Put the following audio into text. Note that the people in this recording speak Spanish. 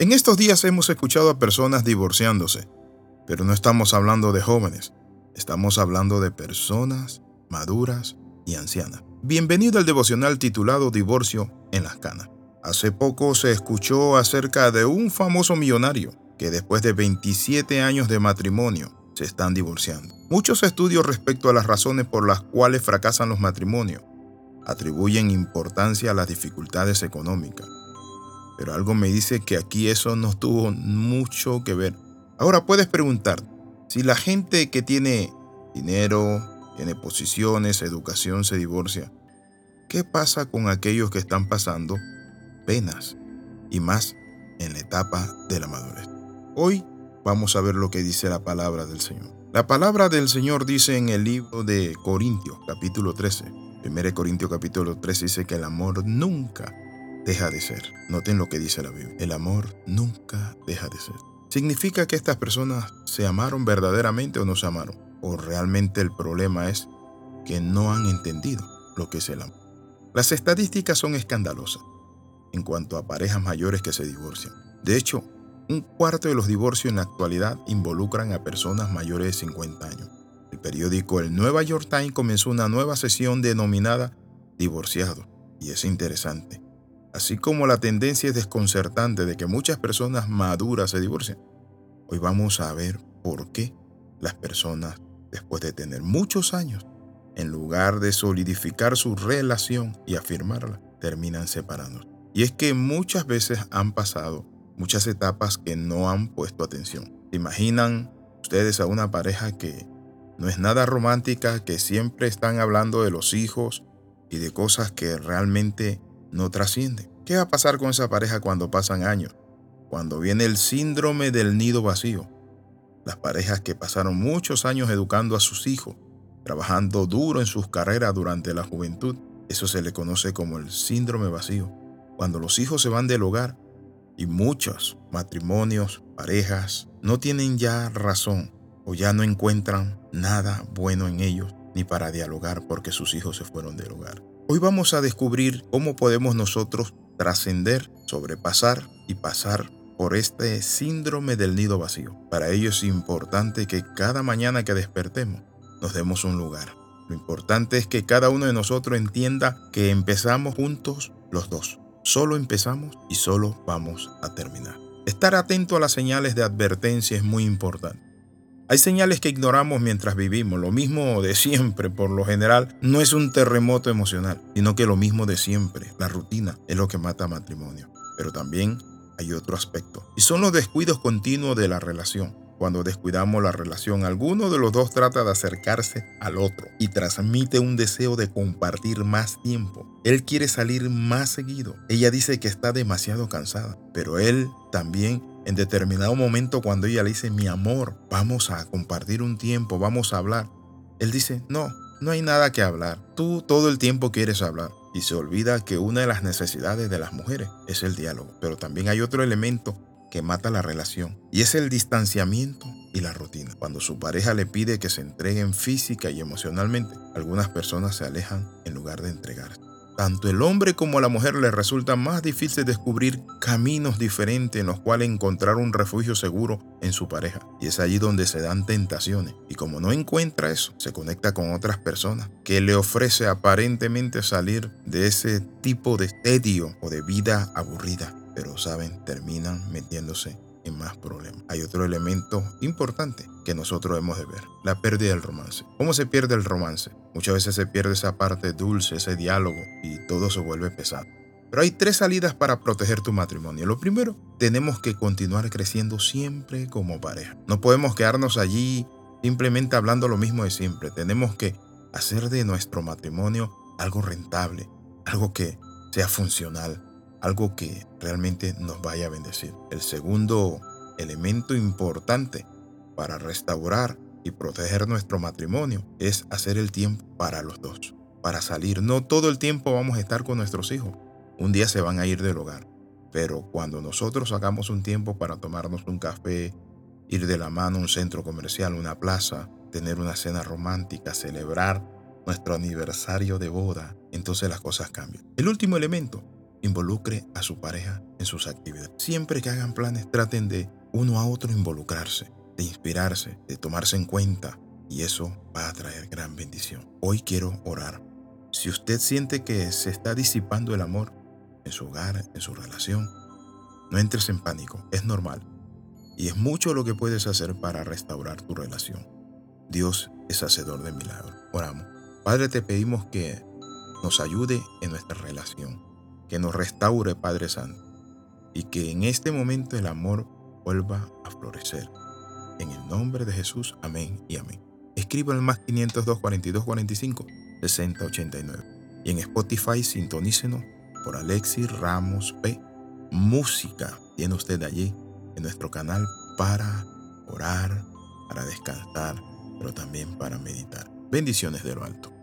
En estos días hemos escuchado a personas divorciándose, pero no estamos hablando de jóvenes, estamos hablando de personas maduras y ancianas. Bienvenido al devocional titulado Divorcio en las Canas. Hace poco se escuchó acerca de un famoso millonario que después de 27 años de matrimonio se están divorciando. Muchos estudios respecto a las razones por las cuales fracasan los matrimonios atribuyen importancia a las dificultades económicas. Pero algo me dice que aquí eso no tuvo mucho que ver. Ahora puedes preguntar, si la gente que tiene dinero, tiene posiciones, educación, se divorcia, ¿qué pasa con aquellos que están pasando penas y más en la etapa de la madurez? Hoy vamos a ver lo que dice la palabra del Señor. La palabra del Señor dice en el libro de Corintios, capítulo 13. 1 Corintios capítulo 13 dice que el amor nunca deja de ser. Noten lo que dice la Biblia. El amor nunca deja de ser. ¿Significa que estas personas se amaron verdaderamente o no se amaron? ¿O realmente el problema es que no han entendido lo que es el amor? Las estadísticas son escandalosas en cuanto a parejas mayores que se divorcian. De hecho, un cuarto de los divorcios en la actualidad involucran a personas mayores de 50 años. El periódico El Nueva York Times comenzó una nueva sesión denominada Divorciado, y es interesante. Así como la tendencia es desconcertante de que muchas personas maduras se divorcian, hoy vamos a ver por qué las personas, después de tener muchos años, en lugar de solidificar su relación y afirmarla, terminan separándose. Y es que muchas veces han pasado muchas etapas que no han puesto atención. imaginan ustedes a una pareja que no es nada romántica, que siempre están hablando de los hijos y de cosas que realmente no trascienden? ¿Qué va a pasar con esa pareja cuando pasan años? Cuando viene el síndrome del nido vacío. Las parejas que pasaron muchos años educando a sus hijos, trabajando duro en sus carreras durante la juventud, eso se le conoce como el síndrome vacío. Cuando los hijos se van del hogar, y muchos matrimonios, parejas, no tienen ya razón o ya no encuentran nada bueno en ellos ni para dialogar porque sus hijos se fueron del hogar. Hoy vamos a descubrir cómo podemos nosotros trascender, sobrepasar y pasar por este síndrome del nido vacío. Para ello es importante que cada mañana que despertemos nos demos un lugar. Lo importante es que cada uno de nosotros entienda que empezamos juntos los dos. Solo empezamos y solo vamos a terminar. Estar atento a las señales de advertencia es muy importante. Hay señales que ignoramos mientras vivimos. Lo mismo de siempre, por lo general, no es un terremoto emocional, sino que lo mismo de siempre, la rutina, es lo que mata matrimonio. Pero también hay otro aspecto, y son los descuidos continuos de la relación. Cuando descuidamos la relación, alguno de los dos trata de acercarse al otro y transmite un deseo de compartir más tiempo. Él quiere salir más seguido. Ella dice que está demasiado cansada, pero él también en determinado momento cuando ella le dice, mi amor, vamos a compartir un tiempo, vamos a hablar. Él dice, no, no hay nada que hablar. Tú todo el tiempo quieres hablar. Y se olvida que una de las necesidades de las mujeres es el diálogo. Pero también hay otro elemento que mata la relación y es el distanciamiento y la rutina. Cuando su pareja le pide que se entreguen física y emocionalmente, algunas personas se alejan en lugar de entregarse. Tanto el hombre como la mujer le resulta más difícil descubrir caminos diferentes en los cuales encontrar un refugio seguro en su pareja. Y es allí donde se dan tentaciones. Y como no encuentra eso, se conecta con otras personas que le ofrece aparentemente salir de ese tipo de tedio o de vida aburrida pero saben, terminan metiéndose en más problemas. Hay otro elemento importante que nosotros hemos de ver, la pérdida del romance. ¿Cómo se pierde el romance? Muchas veces se pierde esa parte dulce, ese diálogo y todo se vuelve pesado. Pero hay tres salidas para proteger tu matrimonio. Lo primero, tenemos que continuar creciendo siempre como pareja. No podemos quedarnos allí simplemente hablando lo mismo de siempre. Tenemos que hacer de nuestro matrimonio algo rentable, algo que sea funcional, algo que realmente nos vaya a bendecir. El segundo elemento importante para restaurar y proteger nuestro matrimonio es hacer el tiempo para los dos, para salir. No todo el tiempo vamos a estar con nuestros hijos. Un día se van a ir del hogar. Pero cuando nosotros hagamos un tiempo para tomarnos un café, ir de la mano a un centro comercial, una plaza, tener una cena romántica, celebrar nuestro aniversario de boda, entonces las cosas cambian. El último elemento involucre a su pareja en sus actividades. Siempre que hagan planes, traten de uno a otro involucrarse, de inspirarse, de tomarse en cuenta, y eso va a traer gran bendición. Hoy quiero orar. Si usted siente que se está disipando el amor en su hogar, en su relación, no entres en pánico, es normal. Y es mucho lo que puedes hacer para restaurar tu relación. Dios es hacedor de milagros. Oramos. Padre, te pedimos que nos ayude en nuestra relación, que nos restaure, Padre Santo, y que en este momento el amor vuelva a florecer. En el nombre de Jesús, amén y amén. Escriba el más 502 42 45 60 89. Y en Spotify sintonícenos por Alexis Ramos P. Música tiene usted allí en nuestro canal para orar, para descansar, pero también para meditar. Bendiciones de lo alto.